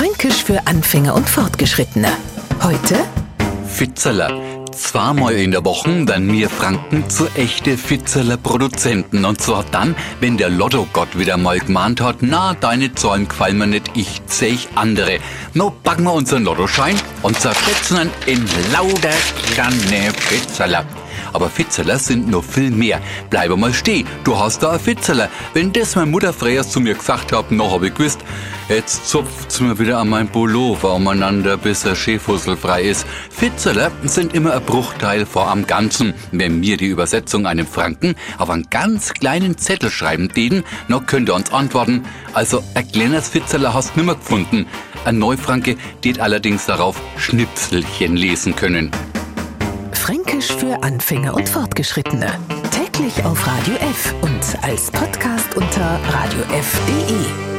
Fränkisch für Anfänger und Fortgeschrittene. Heute Fitzeler. Zweimal in der Woche werden wir Franken zu echte Fitzeler Produzenten. Und zwar dann, wenn der Lottogott wieder mal gemahnt hat, na, deine Zahlen gefallen mir nicht, ich zäh andere. No, packen wir unseren Lottoschein und zerschätzen ihn in lauter kleine Fitzeler. Aber Fitzeler sind noch viel mehr. Bleibe mal stehen, du hast da ein Fitzeler. Wenn das meine Mutter früher zu mir gesagt hat, noch hab ich gewusst, jetzt zupft's mir wieder an mein Pullover umeinander, bis er schäfusselfrei ist. Fitzeler sind immer ein Bruchteil vor am Ganzen. Wenn mir die Übersetzung einem Franken auf einen ganz kleinen Zettel schreiben den, noch könnt ihr uns antworten. Also, ein kleines Fitzeler hast nimmer gefunden. Ein Neufranke, die allerdings darauf Schnipselchen lesen können. Fränkisch für Anfänger und Fortgeschrittene. Täglich auf Radio F und als Podcast unter radiof.de.